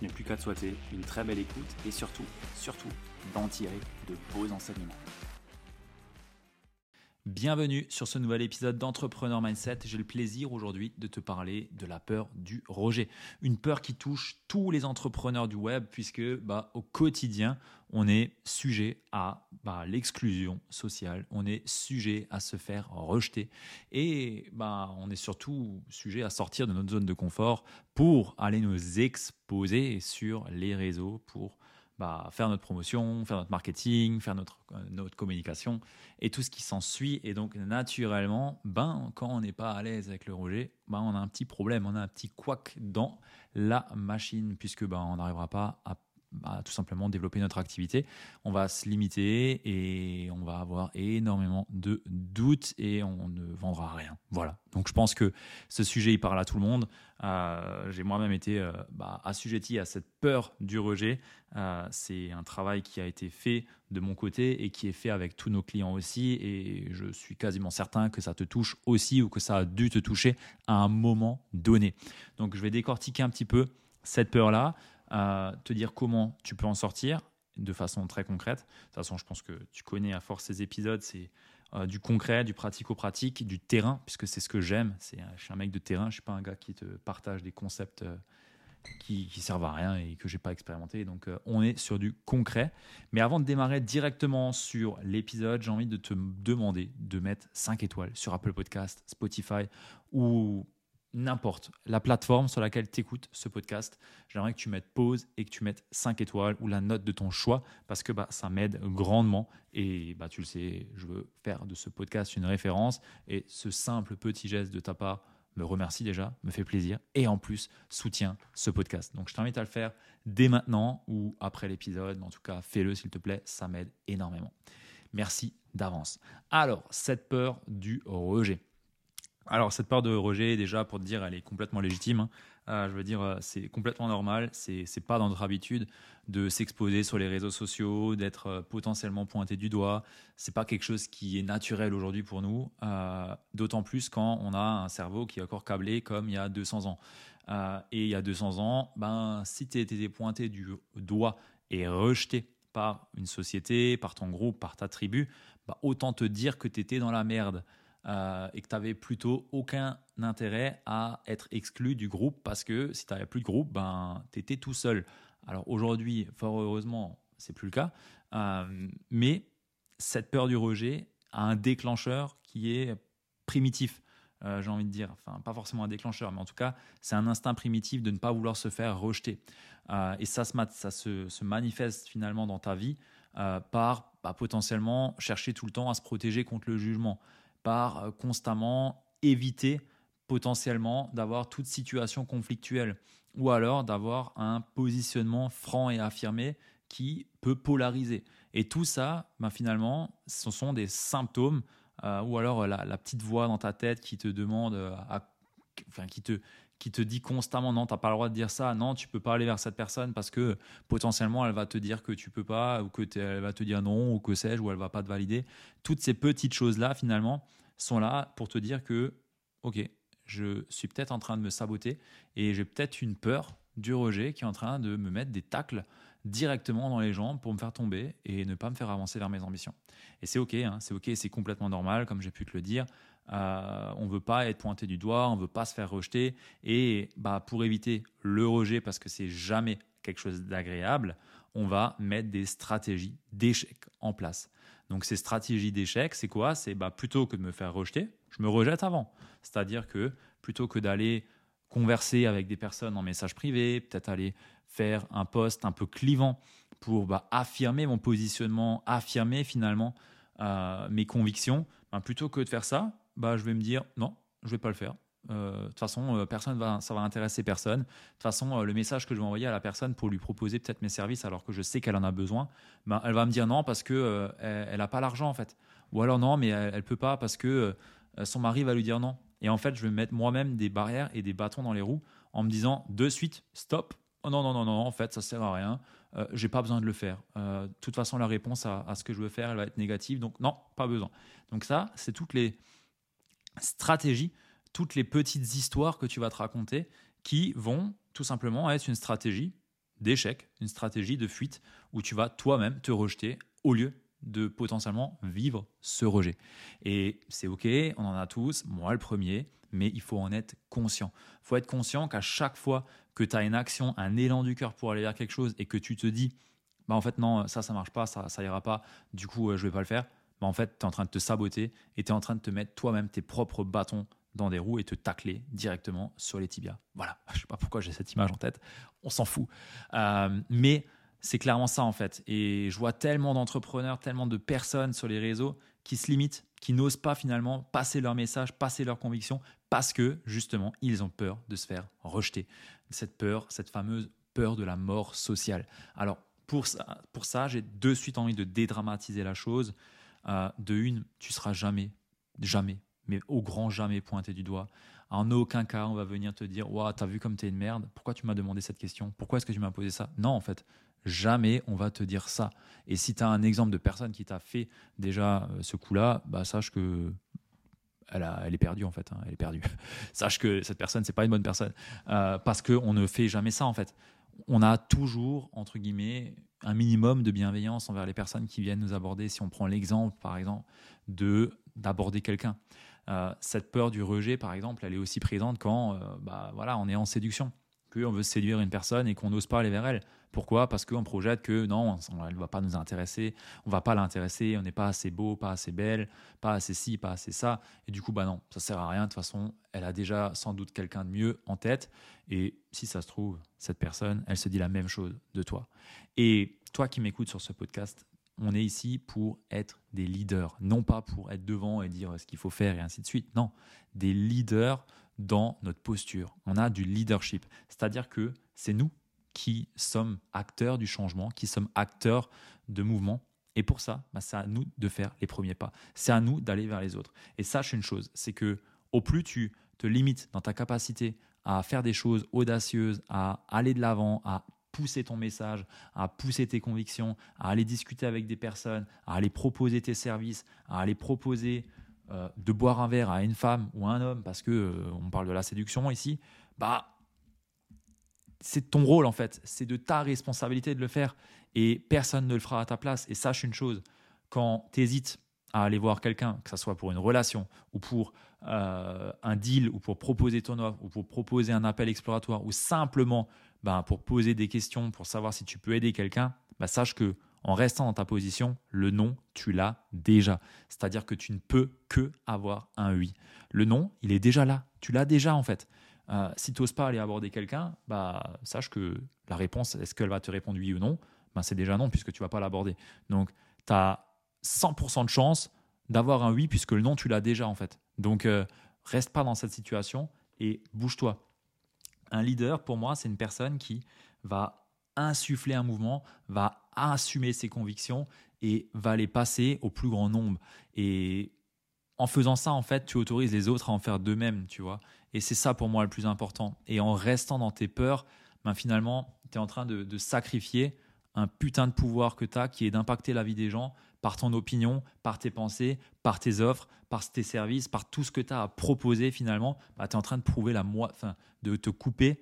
je n'ai plus qu'à te souhaiter une très belle écoute et surtout, surtout, d'en tirer de beaux enseignements. Bienvenue sur ce nouvel épisode d'Entrepreneur Mindset. J'ai le plaisir aujourd'hui de te parler de la peur du rejet. Une peur qui touche tous les entrepreneurs du web puisque bah, au quotidien, on est sujet à bah, l'exclusion sociale, on est sujet à se faire rejeter et bah, on est surtout sujet à sortir de notre zone de confort pour aller nous exposer sur les réseaux, pour bah, faire notre promotion, faire notre marketing, faire notre, euh, notre communication et tout ce qui s'ensuit. Et donc, naturellement, ben, quand on n'est pas à l'aise avec le rejet, ben, on a un petit problème, on a un petit couac dans la machine, puisque ben, on n'arrivera pas à tout simplement développer notre activité. On va se limiter et on va avoir énormément de doutes et on ne vendra rien. Voilà. Donc je pense que ce sujet, il parle à tout le monde. Euh, j'ai moi-même été euh, bah, assujetti à cette peur du rejet. Euh, c'est un travail qui a été fait de mon côté et qui est fait avec tous nos clients aussi. Et je suis quasiment certain que ça te touche aussi ou que ça a dû te toucher à un moment donné. Donc je vais décortiquer un petit peu cette peur-là te dire comment tu peux en sortir de façon très concrète. De toute façon, je pense que tu connais à force ces épisodes, c'est euh, du concret, du pratico-pratique, du terrain, puisque c'est ce que j'aime. C'est, je suis un mec de terrain, je ne suis pas un gars qui te partage des concepts euh, qui, qui servent à rien et que j'ai pas expérimenté. Donc, euh, on est sur du concret. Mais avant de démarrer directement sur l'épisode, j'ai envie de te demander de mettre 5 étoiles sur Apple Podcast, Spotify ou n'importe la plateforme sur laquelle tu écoutes ce podcast, j'aimerais que tu mettes pause et que tu mettes 5 étoiles ou la note de ton choix parce que bah, ça m'aide grandement et bah, tu le sais, je veux faire de ce podcast une référence et ce simple petit geste de ta part me remercie déjà, me fait plaisir et en plus soutient ce podcast. Donc je t'invite à le faire dès maintenant ou après l'épisode, en tout cas fais-le s'il te plaît, ça m'aide énormément. Merci d'avance. Alors, cette peur du rejet. Alors, cette peur de rejet, déjà, pour te dire, elle est complètement légitime. Hein. Euh, je veux dire, euh, c'est complètement normal. C'est n'est pas dans notre habitude de s'exposer sur les réseaux sociaux, d'être euh, potentiellement pointé du doigt. C'est pas quelque chose qui est naturel aujourd'hui pour nous. D'autant plus quand on a un cerveau qui est encore câblé comme il y a 200 ans. et il y a 200 ans, ben, si tu étais pointé du doigt et rejeté par une société, par ton groupe, par ta tribu, ben, autant te dire que tu étais dans la merde. Euh, et que tu n'avais plutôt aucun intérêt à être exclu du groupe parce que si tu n'avais plus de groupe, ben, tu étais tout seul. Alors aujourd'hui, fort heureusement, c'est plus le cas. Euh, mais cette peur du rejet a un déclencheur qui est primitif. Euh, j'ai envie de dire, enfin pas forcément un déclencheur, mais en tout cas, c'est un instinct primitif de ne pas vouloir se faire rejeter. et ça, se, manifeste finalement dans ta vie par bah, potentiellement chercher tout le temps à se protéger contre le jugement par euh, constamment éviter potentiellement d'avoir toute situation conflictuelle ou alors d'avoir un positionnement franc et affirmé qui peut polariser. Et tout ça, ben finalement, ce sont des symptômes euh, ou alors la, petite voix dans ta tête qui te demande, euh, enfin, qui te, qui te dit constamment non, tu n'as pas le droit de dire ça, non, tu peux pas aller vers cette personne parce que potentiellement elle va te dire que tu peux pas ou que elle va te dire non ou que sais-je ou elle va pas te valider. Toutes ces petites choses là finalement, sont là pour te dire que, ok, je suis peut-être en train de me saboter et j'ai peut-être une peur du rejet qui est en train de me mettre des tacles directement dans les jambes pour me faire tomber et ne pas me faire avancer vers mes ambitions. Et c'est ok, hein, c'est ok, c'est complètement normal, comme j'ai pu te le dire. Euh, on veut pas être pointé du doigt, on veut pas se faire rejeter. Et bah, pour éviter le rejet, parce que c'est jamais quelque chose d'agréable, on va mettre des stratégies d'échec en place. Donc ces stratégies d'échec, c'est quoi? C'est bah, plutôt que de me faire rejeter, je me rejette avant. C'est-à-dire que plutôt que d'aller converser avec des personnes en message privé, peut-être aller faire un poste un peu clivant pour bah, affirmer mon positionnement, affirmer finalement euh, mes convictions, bah, plutôt que de faire ça, bah, je vais me dire non, je vais pas le faire. Euh, de toute façon, euh, personne va, ça va intéresser personne. De toute façon, le message que je vais envoyer à la personne pour lui proposer peut-être mes services alors que je sais qu'elle en a besoin, bah, elle va me dire non parce que elle n'a pas l'argent en fait. Ou alors non, mais elle, ne peut pas parce que son mari va lui dire non. Et en fait, je vais mettre moi-même des barrières et des bâtons dans les roues en me disant de suite stop. Oh non non non non, en fait, ça sert à rien. Euh, j'ai pas besoin de le faire. Euh, de toute façon, la réponse à, ce que je veux faire, elle va être négative. Donc non, pas besoin. Donc ça, c'est toutes les stratégies, toutes les petites histoires que tu vas te raconter qui vont tout simplement être une stratégie d'échec, une stratégie de fuite où tu vas toi-même te rejeter au lieu de potentiellement vivre ce rejet. Et c'est OK, on en a tous, moi le premier, mais il faut en être conscient. Il faut être conscient qu'à chaque fois que tu as une action, un élan du cœur pour aller vers quelque chose et que tu te dis, bah en fait non, ça, ça marche pas, ça, ça ira pas, du coup, euh, je vais pas le faire, bah en fait, tu es en train de te saboter et tu es en train de te mettre toi-même tes propres bâtons dans des roues et te tacler directement sur les tibias. Voilà, je sais pas pourquoi j'ai cette image en tête, on s'en fout. Euh, mais c'est clairement ça en fait. Et je vois tellement d'entrepreneurs, tellement de personnes sur les réseaux qui se limitent, qui n'osent pas finalement passer leur message, passer leurs convictions, parce que justement, ils ont peur de se faire rejeter. Cette peur, cette fameuse peur de la mort sociale. Alors, pour ça, pour ça j'ai de suite envie de dédramatiser la chose. De une, tu seras jamais, jamais, mais au grand jamais pointé du doigt. En aucun cas, on va venir te dire Waouh, t'as vu comme t'es une merde, pourquoi tu m'as demandé cette question? Pourquoi est-ce que tu m'as posé ça? Non, en fait, Jamais on va te dire ça. Et si tu as un exemple de personne qui t'a fait déjà euh, ce coup-là, bah, sache que elle, est perdue en fait. Hein, elle est perdue. Sache que cette personne, c'est pas une bonne personne. Euh, parce qu'on ne fait jamais ça en fait. On a toujours, entre guillemets, un minimum de bienveillance envers les personnes qui viennent nous aborder. Si on prend l'exemple, par exemple, de d'aborder quelqu'un. Euh, cette peur du rejet, par exemple, elle est aussi présente quand bah, voilà, on est en séduction qu'on veut séduire une personne et qu'on n'ose pas aller vers elle. Pourquoi? Parce qu'on projette que non, elle ne va pas nous intéresser, on va pas l'intéresser, on n'est pas assez beau, pas assez belle, pas assez ci, pas assez ça. Et du coup, bah non, ça sert à rien. De toute façon, elle a déjà sans doute quelqu'un de mieux en tête. Et si ça se trouve, cette personne, elle se dit la même chose de toi. Et toi qui m'écoutes sur ce podcast, on est ici pour être des leaders, non pas pour être devant et dire ce qu'il faut faire et ainsi de suite. Non, des leaders dans notre posture. On a du leadership. C'est-à-dire que c'est nous qui sommes acteurs du changement, qui sommes acteurs de mouvement. Et pour ça, bah, c'est à nous de faire les premiers pas. C'est à nous d'aller vers les autres. Et sache une chose, c'est que au plus tu te limites dans ta capacité à faire des choses audacieuses, à aller de l'avant, à pousser ton message, à pousser tes convictions, à aller discuter avec des personnes, à aller proposer tes services, à aller proposer euh, de boire un verre à une femme ou à un homme, parce que euh, on parle de la séduction ici, bah c'est ton rôle en fait, c'est de ta responsabilité de le faire et personne ne le fera à ta place. Et sache une chose, quand tu hésites à aller voir quelqu'un, que ce soit pour une relation ou pour euh, un deal ou pour proposer ton offre ou pour proposer un appel exploratoire ou simplement bah, pour poser des questions pour savoir si tu peux aider quelqu'un, bah, sache que en restant dans ta position, le non, tu l'as déjà. C'est-à-dire que tu ne peux que avoir un oui. Le non, il est déjà là. Tu l'as déjà en fait. Euh, si tu n'oses pas aller aborder quelqu'un, bah, sache que la réponse, est-ce qu'elle va te répondre oui ou non? Ben, C'est déjà non puisque tu vas pas l'aborder. Donc, tu as 100% de chance d'avoir un oui puisque le non, tu l'as déjà en fait. Donc, euh, reste pas dans cette situation et bouge-toi. Un leader, pour moi, c'est une personne qui va insuffler un mouvement, va assumer ses convictions et va les passer au plus grand nombre. Et en faisant ça, en fait, tu autorises les autres à en faire d'eux-mêmes, tu vois. Et c'est ça pour moi le plus important. Et en restant dans tes peurs, ben finalement, tu es en train de, sacrifier un putain de pouvoir que tu as qui est d'impacter la vie des gens par ton opinion, par tes pensées, par tes offres, par tes services, par tout ce que tu as à proposer finalement. Ben, tu es en train de prouver la moi, enfin, de te couper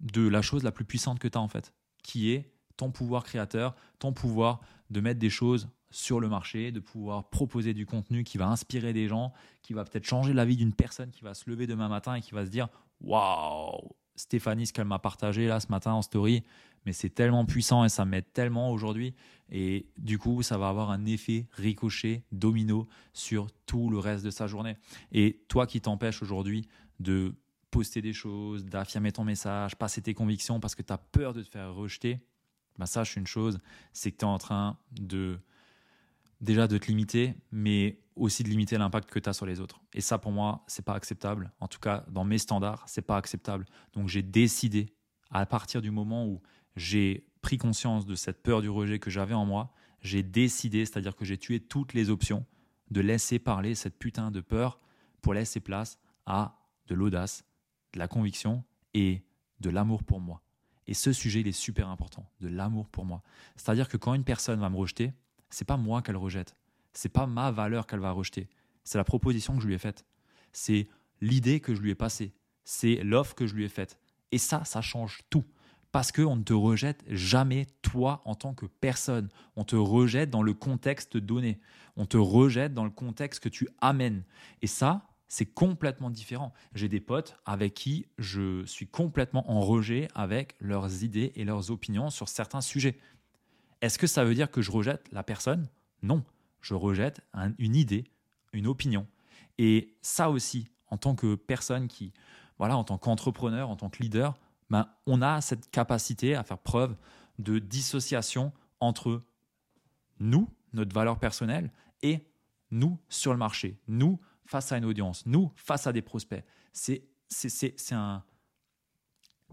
de la chose la plus puissante que tu as en fait qui est ton pouvoir créateur, ton pouvoir de mettre des choses sur le marché, de pouvoir proposer du contenu qui va inspirer des gens, qui va peut-être changer la vie d'une personne qui va se lever demain matin et qui va se dire Waouh, Stéphanie, ce qu'elle m'a partagé là ce matin en story, mais c'est tellement puissant et ça m'aide tellement aujourd'hui. Et du coup, ça va avoir un effet ricochet, domino sur tout le reste de sa journée. Et toi qui t'empêches aujourd'hui de poster des choses, d'affirmer ton message, passer tes convictions parce que tu as peur de te faire rejeter, bah sache une chose, c'est que tu es en train de déjà de te limiter, mais aussi de limiter l'impact que tu as sur les autres. Et ça, pour moi, c'est pas acceptable. En tout cas, dans mes standards, c'est pas acceptable. Donc, j'ai décidé, à partir du moment où j'ai pris conscience de cette peur du rejet que j'avais en moi, j'ai décidé, c'est-à-dire que j'ai tué toutes les options, de laisser parler cette putain de peur pour laisser place à de l'audace, de la conviction et de l'amour pour moi. Et ce sujet, il est super important, de l'amour pour moi. C'est-à-dire que quand une personne va me rejeter, c'est pas moi qu'elle rejette. C'est pas ma valeur qu'elle va rejeter. C'est la proposition que je lui ai faite. C'est l'idée que je lui ai passée. C'est l'offre que je lui ai faite. Et ça, ça change tout. Parce qu'on ne te rejette jamais toi en tant que personne. On te rejette dans le contexte donné. On te rejette dans le contexte que tu amènes. Et ça, c'est complètement différent. J'ai des potes avec qui je suis complètement en rejet avec leurs idées et leurs opinions sur certains sujets. Est-ce que ça veut dire que je rejette la personne? Non, je rejette une idée, une opinion. Et ça aussi, en tant que personne qui, voilà, en tant qu'entrepreneur, en tant que leader, ben, on a cette capacité à faire preuve de dissociation entre nous, notre valeur personnelle, et nous sur le marché, nous face à une audience, nous face à des prospects. C'est un,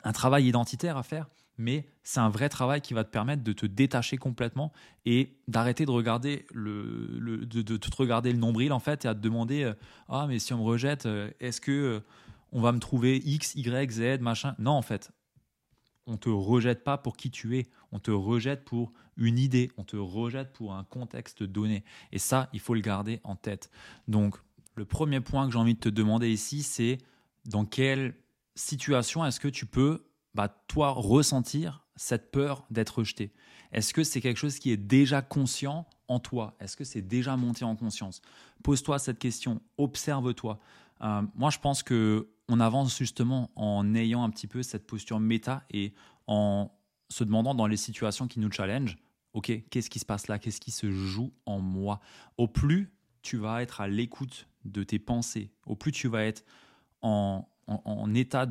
un travail identitaire à faire mais c'est un vrai travail qui va te permettre de te détacher complètement et d'arrêter de regarder le, de, te regarder le nombril en fait et à te demander euh, ah mais si on me rejette euh, est-ce que euh, on va me trouver x y z machin? Non en fait. On te rejette pas pour qui tu es. On te rejette pour une idée. On te rejette pour un contexte donné. Et ça il faut le garder en tête. Donc le premier point que j'ai envie de te demander ici c'est dans quelle situation est-ce que tu peux toi, ressentir cette peur d'être rejeté. Est-ce que c'est quelque chose qui est déjà conscient en toi? Est-ce que c'est déjà monté en conscience? Pose-toi cette question, observe-toi. Euh, moi, je pense que on avance justement en ayant un petit peu cette posture méta et en se demandant dans les situations qui nous challenge, ok, qu'est-ce qui se passe là? Qu'est-ce qui se joue en moi? Au plus tu vas être à l'écoute de tes pensées, au plus tu vas être en, état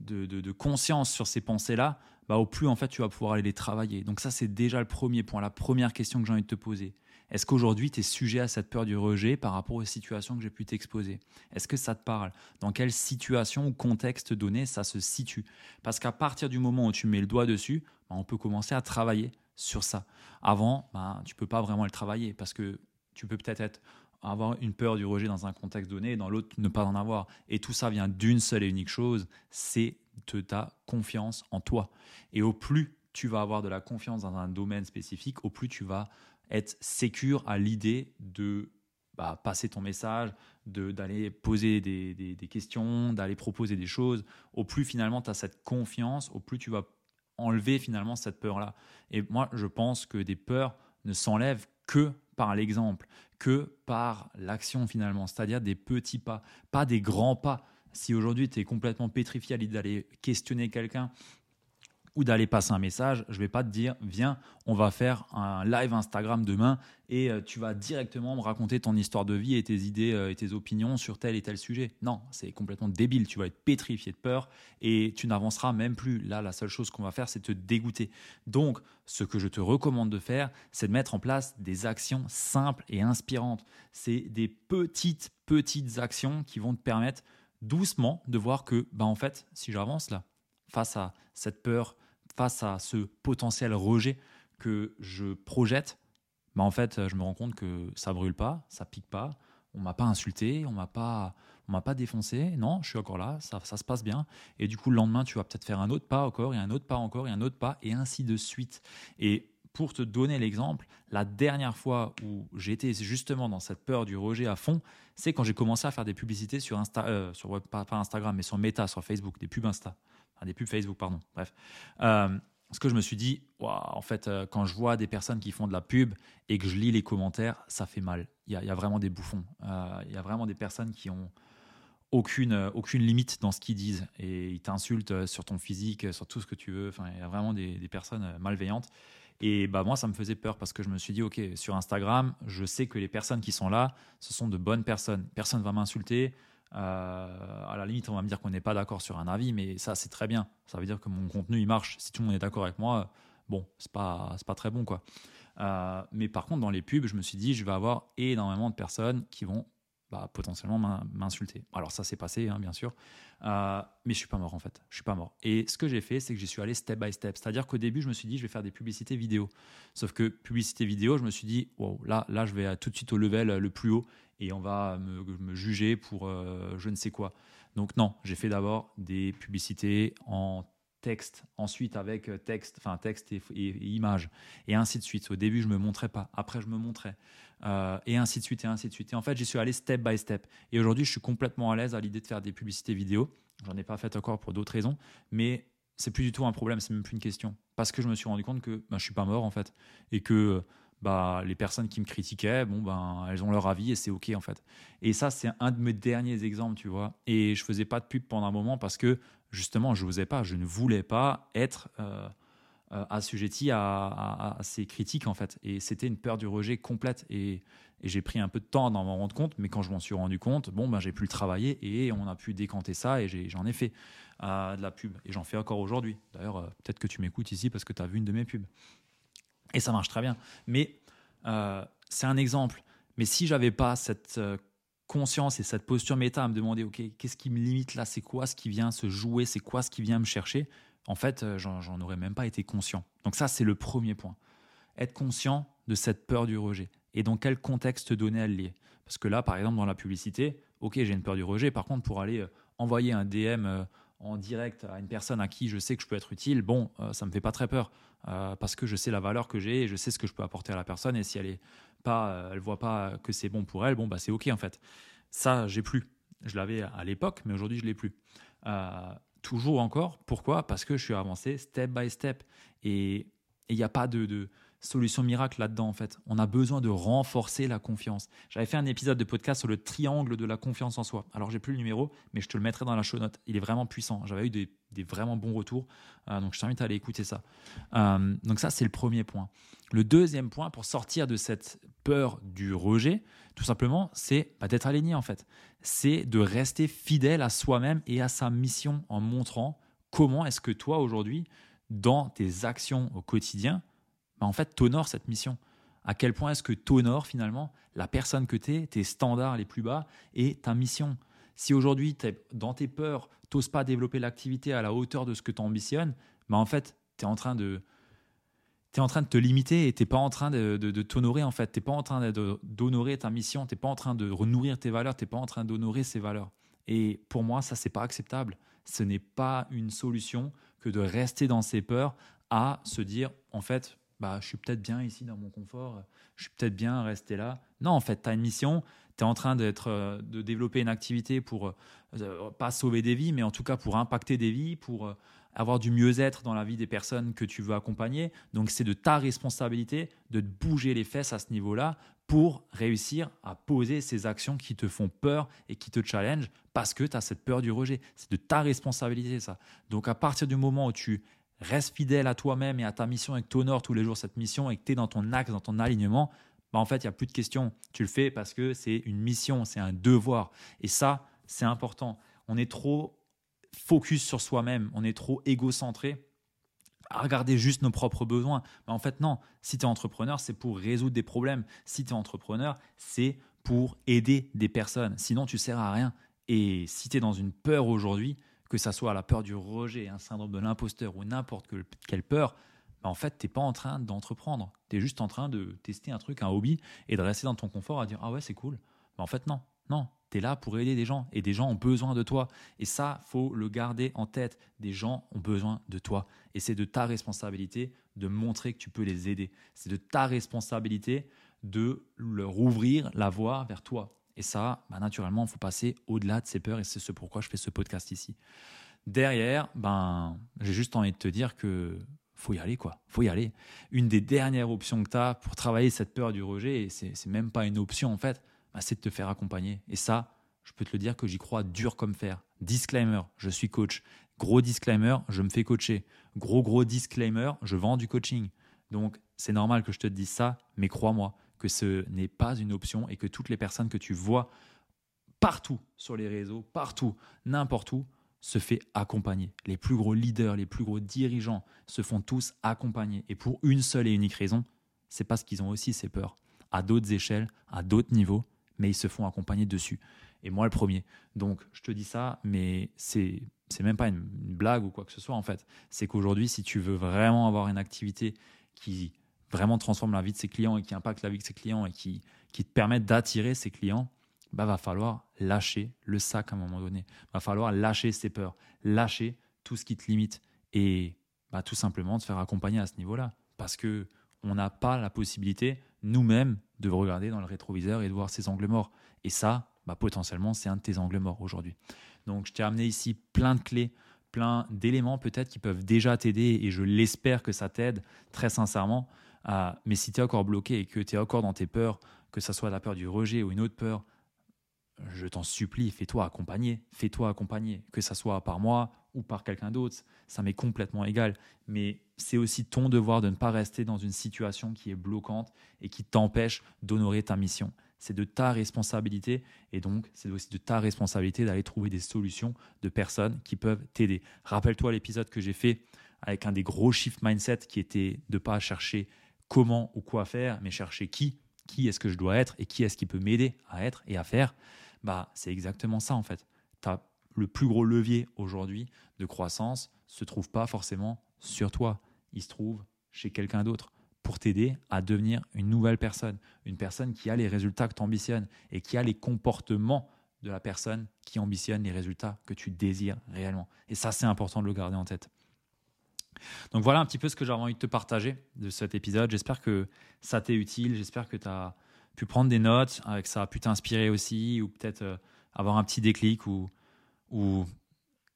de, conscience sur ces pensées-là, bah, au plus en fait tu vas pouvoir aller les travailler. Donc ça c'est déjà le premier point, la première question que j'ai envie de te poser. Est-ce qu'aujourd'hui tu es sujet à cette peur du rejet par rapport aux situations que j'ai pu t'exposer? Est-ce que ça te parle? Dans quelle situation ou contexte donné ça se situe? Parce qu'à partir du moment où tu mets le doigt dessus, bah, on peut commencer à travailler sur ça. Avant, bah, tu peux pas vraiment le travailler parce que tu peux peut-être être avoir une peur du rejet dans un contexte donné et dans l'autre ne pas en avoir. Et tout ça vient d'une seule et unique chose, c'est de ta confiance en toi. Et au plus tu vas avoir de la confiance dans un domaine spécifique, au plus tu vas être sécure à l'idée de bah, passer ton message, d'aller poser des, des questions, d'aller proposer des choses. Au plus finalement tu as cette confiance, au plus tu vas enlever finalement cette peur-là. Et moi, je pense que des peurs ne s'enlèvent que par l'exemple, que par l'action finalement, c'est-à-dire des petits pas, pas des grands pas. Si aujourd'hui tu es complètement pétrifié à l'idée d'aller questionner quelqu'un ou d'aller passer un message, je vais pas te dire viens, on va faire un live Instagram demain et euh, tu vas directement me raconter ton histoire de vie et tes idées euh, et tes opinions sur tel et tel sujet. Non, c'est complètement débile, tu vas être pétrifié de peur et tu n'avanceras même plus. Là, la seule chose qu'on va faire, c'est te dégoûter. Donc, ce que je te recommande de faire, c'est de mettre en place des actions simples et inspirantes. C'est des petites petites actions qui vont te permettre doucement de voir que bah en fait, si j'avance là face à cette peur face à ce potentiel rejet que je projette, bah en fait, je me rends compte que ça brûle pas, ça pique pas, on m'a pas insulté, on m'a pas, on m'a pas défoncé. Non, je suis encore là, ça, ça se passe bien. Et du coup, le lendemain, tu vas peut-être faire un autre pas encore, et un autre pas encore, et un autre pas, et ainsi de suite. Et pour te donner l'exemple, la dernière fois où j'étais justement dans cette peur du rejet à fond, c'est quand j'ai commencé à faire des publicités sur Insta, euh, sur pas, Instagram, mais sur Meta, sur Facebook, des pubs Insta des pubs Facebook, pardon. Bref. Euh, ce que je me suis dit, en fait, euh, quand je vois des personnes qui font de la pub et que je lis les commentaires, ça fait mal. Il y a, vraiment des bouffons. Euh, il y a vraiment des personnes qui ont aucune, euh, aucune limite dans ce qu'ils disent et ils t'insultent sur ton physique, sur tout ce que tu veux. Enfin, il y a vraiment des, des, personnes malveillantes. Et bah, moi, ça me faisait peur parce que je me suis dit, OK, sur Instagram, je sais que les personnes qui sont là, ce sont de bonnes personnes. Personne ne va m'insulter. Euh, à la limite, on va me dire qu'on n'est pas d'accord sur un avis, mais ça, c'est très bien. Ça veut dire que mon contenu, il marche. Si tout le monde est d'accord avec moi, bon, c'est pas, pas très bon, quoi. Euh, mais par contre, dans les pubs, je me suis dit, je vais avoir énormément de personnes qui vont bah, potentiellement m'insulter. Alors ça s'est passé, hein, bien sûr, euh, mais je suis pas mort en fait. Je suis pas mort. Et ce que j'ai fait, c'est que j'y suis allé step by step. C'est-à-dire qu'au début, je me suis dit, je vais faire des publicités vidéo. Sauf que publicité vidéo, je me suis dit, wow, là, là, je vais tout de suite au level le plus haut et on va me, juger pour euh, je ne sais quoi. Donc non, j'ai fait d'abord des publicités en texte, ensuite avec euh, texte, enfin texte et, et, et ainsi de suite. Au début, je me montrais pas, après je me montrais, euh, et ainsi de suite, et ainsi de suite. Et en fait, j'y suis allé step by step. Et aujourd'hui, je suis complètement à l'aise à l'idée de faire des publicités vidéo. J'en ai pas fait encore pour d'autres raisons, mais c'est plus du tout un problème, c'est même plus une question. Parce que je me suis rendu compte que ben, je suis pas mort en fait, et que bah, les personnes qui me critiquaient, bon, ben, elles ont leur avis et c'est OK en fait. Et ça, c'est un de mes derniers exemples, tu vois. Et je faisais pas de pub pendant un moment parce que justement, je n'osais pas, je ne voulais pas être euh, euh, assujetti à, ces critiques en fait. Et c'était une peur du rejet complète. Et, j'ai pris un peu de temps d'en m'en rendre compte, mais quand je m'en suis rendu compte, bon, ben, j'ai pu le travailler et on a pu décanter ça et j'en ai, fait euh, de la pub. Et j'en fais encore aujourd'hui. D'ailleurs, peut-être que tu m'écoutes ici parce que tu as vu une de mes pubs. Et ça marche très bien. Mais c'est un exemple. Mais si j'avais pas cette conscience et cette posture méta à me demander, OK, qu'est-ce qui me limite là? C'est quoi ce qui vient se jouer? C'est quoi ce qui vient me chercher? En fait, euh, j'en aurais même pas été conscient. Donc ça, c'est le premier point. Être conscient de cette peur du rejet. Et dans quel contexte donner à lier Parce que là, par exemple, dans la publicité, OK, j'ai une peur du rejet. Par contre, pour aller envoyer un DM en direct à une personne à qui je sais que je peux être utile, bon, ça me fait pas très peur. Euh, parce que je sais la valeur que j'ai et je sais ce que je peux apporter à la personne. Et si elle est pas, euh, elle voit pas que c'est bon pour elle, bon bah c'est ok en fait. Ça, j'ai plus. Je l'avais à l'époque, mais aujourd'hui je l'ai plus. Euh, toujours encore. Pourquoi? Parce que je suis avancé step by step. Et il n'y a pas de, de solution miracle là-dedans en fait. On a besoin de renforcer la confiance. J'avais fait un épisode de podcast sur le triangle de la confiance en soi. Alors j'ai plus le numéro, mais je te le mettrai dans la show note. Il est vraiment puissant. J'avais eu des, vraiment bons retours, euh, donc je t'invite à aller écouter ça. Euh, donc ça c'est le premier point. Le deuxième point pour sortir de cette peur du rejet, tout simplement, c'est bah, d'être aligné en fait. C'est de rester fidèle à soi-même et à sa mission en montrant comment est-ce que toi aujourd'hui, dans tes actions au quotidien, bah, en fait, t'honores cette mission. À quel point est-ce que t'honores finalement la personne que tu es, tes standards les plus bas et ta mission? Si aujourd'hui, dans tes peurs, t'oses pas développer l'activité à la hauteur de ce que tu ambitionnes, bah en fait, tu es en train de es en train de te limiter et t'es pas en train de, de, t'honorer en fait. T'es pas en train d'honorer ta mission. T'es pas en train de renourrir tes valeurs. T'es pas en train d'honorer ces valeurs. Et pour moi, ça c'est pas acceptable. Ce n'est pas une solution que de rester dans ses peurs à se dire en fait bah, je suis peut-être bien ici dans mon confort, je suis peut-être bien resté là. Non, en fait, tu as une mission, tu es en train d'être, euh, de développer une activité pour, euh, pas sauver des vies, mais en tout cas pour impacter des vies, pour euh, avoir du mieux-être dans la vie des personnes que tu veux accompagner. Donc, c'est de ta responsabilité de te bouger les fesses à ce niveau-là pour réussir à poser ces actions qui te font peur et qui te challenge parce que tu as cette peur du rejet. C'est de ta responsabilité, ça. Donc, à partir du moment où tu reste fidèle à toi-même et à ta mission et que tu honores tous les jours cette mission et que tu es dans ton axe, dans ton alignement, bah en fait, il n'y a plus de questions. Tu le fais parce que c'est une mission, c'est un devoir. Et ça, c'est important. On est trop focus sur soi-même, on est trop égocentré à regarder juste nos propres besoins. Mais en fait, non. Si tu es entrepreneur, c'est pour résoudre des problèmes. Si tu es entrepreneur, c'est pour aider des personnes. Sinon, tu sers à rien. Et si tu es dans une peur aujourd'hui, que ça soit la peur du rejet, un syndrome de l'imposteur ou n'importe quelle peur, bah, en fait, tu n'es pas en train d'entreprendre. Tu es juste en train de tester un truc, un hobby, et de rester dans ton confort à dire Ah ouais, c'est cool. Mais en fait, non, non. Tu es là pour aider des gens, et des gens ont besoin de toi. Et ça, faut le garder en tête. Des gens ont besoin de toi. Et c'est de ta responsabilité de montrer que tu peux les aider. C'est de ta responsabilité de leur ouvrir la voie vers toi. Et ça, bah, naturellement, il faut passer au-delà de ces peurs et c'est ce pourquoi je fais ce podcast ici. Derrière, ben, j'ai juste envie de te dire que faut y aller quoi, faut y aller. Une des dernières options que tu as pour travailler cette peur du rejet, et c'est même pas une option en fait, bah, c'est de te faire accompagner. Et ça, je peux te le dire que j'y crois dur comme fer. Disclaimer, je suis coach. Gros disclaimer, je me fais coacher. Gros gros disclaimer, je vends du coaching. Donc c'est normal que je te dise ça, mais crois-moi que ce n'est pas une option et que toutes les personnes que tu vois partout sur les réseaux, partout, n'importe où, se fait accompagner. Les plus gros leaders, les plus gros dirigeants se font tous accompagner. Et pour une seule et unique raison, c'est parce qu'ils ont aussi ces peurs, à d'autres échelles, à d'autres niveaux, mais ils se font accompagner dessus. Et moi, le premier. Donc, je te dis ça, mais c'est c'est même pas une, blague ou quoi que ce soit en fait. C'est qu'aujourd'hui, si tu veux vraiment avoir une activité qui vraiment transforme la vie de ses clients et qui impacte la vie de ses clients et qui, qui te permet d'attirer ses clients, bah, va falloir lâcher le sac à un moment donné. Va falloir lâcher ses peurs, lâcher tout ce qui te limite et bah, tout simplement te faire accompagner à ce niveau-là. Parce que on n'a pas la possibilité nous-mêmes de regarder dans le rétroviseur et de voir ses angles morts. Et ça, bah, potentiellement, c'est un de tes angles morts aujourd'hui. Donc, je t'ai amené ici plein de clés, plein d'éléments peut-être qui peuvent déjà t'aider et je l'espère que ça t'aide très sincèrement. Mais si tu es encore bloqué et que tu es encore dans tes peurs, que ce soit la peur du rejet ou une autre peur, je t'en supplie, fais-toi accompagner, fais-toi accompagner, que ça soit par moi ou par quelqu'un d'autre, ça m'est complètement égal. Mais c'est aussi ton devoir de ne pas rester dans une situation qui est bloquante et qui t'empêche d'honorer ta mission. C'est de ta responsabilité et donc c'est aussi de ta responsabilité d'aller trouver des solutions de personnes qui peuvent t'aider. Rappelle-toi l'épisode que j'ai fait avec un des gros shift mindset qui était de ne pas chercher comment ou quoi faire, mais chercher qui, qui est-ce que je dois être et qui est-ce qui peut m'aider à être et à faire bah, c'est exactement ça en fait. Le plus gros levier aujourd'hui de croissance se trouve pas forcément sur toi, il se trouve chez quelqu'un d'autre pour t'aider à devenir une nouvelle personne, une personne qui a les résultats que tu ambitionnes et qui a les comportements de la personne qui ambitionne les résultats que tu désires réellement. Et ça, c'est important de le garder en tête. Donc voilà un petit peu ce que j'avais envie de te partager de cet épisode. J'espère que ça t'est utile, j'espère que tu as pu prendre des notes, avec ça a pu t'inspirer aussi, ou peut-être euh, avoir un petit déclic, ou, ou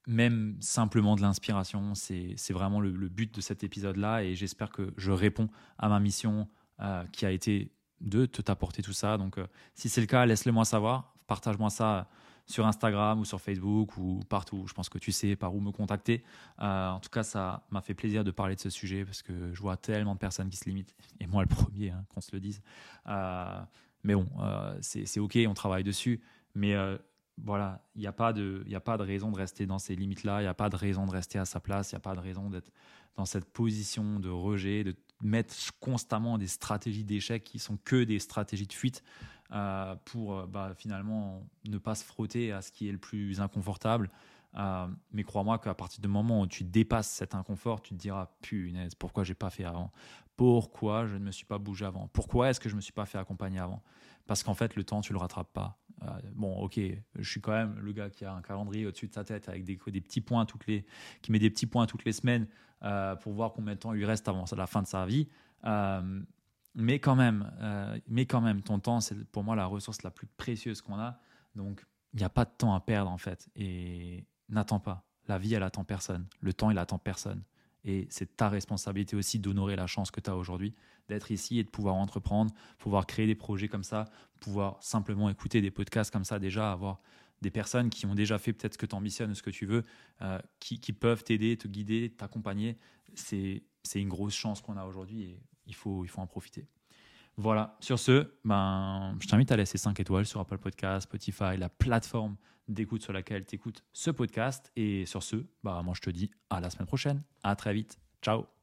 même simplement de l'inspiration. C'est vraiment le, but de cet épisode-là, et j'espère que je réponds à ma mission euh, qui a été de te t'apporter tout ça. Donc, euh, si c'est le cas, laisse-le moi savoir. Partage-moi ça sur Instagram ou sur Facebook ou partout. Je pense que tu sais par où me contacter. en tout cas, ça m'a fait plaisir de parler de ce sujet parce que je vois tellement de personnes qui se limitent, et moi le premier, hein, qu'on se le dise. Euh, mais bon, euh, c'est OK, on travaille dessus. Mais euh, voilà, il n'y a, pas de, a pas de raison de rester dans ces limites-là, il n'y a pas de raison de rester à sa place, il n'y a pas de raison d'être dans cette position de rejet, de mettre constamment des stratégies d'échec qui sont que des stratégies de fuite pour bah, finalement ne pas se frotter à ce qui est le plus inconfortable. mais crois-moi qu'à partir du moment où tu dépasses cet inconfort, tu te diras punaise, pourquoi j'ai pas fait avant? Pourquoi je ne me suis pas bougé avant? Pourquoi est-ce que je me suis pas fait accompagner avant? Parce qu'en fait, le temps, tu le rattrapes pas. Euh, bon, ok, je suis quand même le gars qui a un calendrier au-dessus de sa tête avec des, des, petits points toutes les, qui met des petits points toutes les semaines euh, pour voir combien de temps il lui reste avant la fin de sa vie. Euh, mais quand même, mais quand même, ton temps, c'est pour moi la ressource la plus précieuse qu'on a. Donc, il n'y a pas de temps à perdre en fait. Et n'attends pas. La vie, elle attend personne. Le temps, il attend personne. Et c'est ta responsabilité aussi d'honorer la chance que tu as aujourd'hui, d'être ici et de pouvoir entreprendre, pouvoir créer des projets comme ça, pouvoir simplement écouter des podcasts comme ça, déjà avoir des personnes qui ont déjà fait peut-être ce que tu ambitionnes, ce que tu veux, euh, qui, peuvent t'aider, te guider, t'accompagner. C'est une grosse chance qu'on a aujourd'hui il faut, il faut en profiter. Voilà, sur ce, ben, je t'invite à laisser 5 étoiles sur Apple Podcast, Spotify, la plateforme d'écoute sur laquelle tu écoutes ce podcast. Et sur ce, bah, moi je te dis à la semaine prochaine. À très vite. Ciao